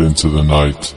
into the night.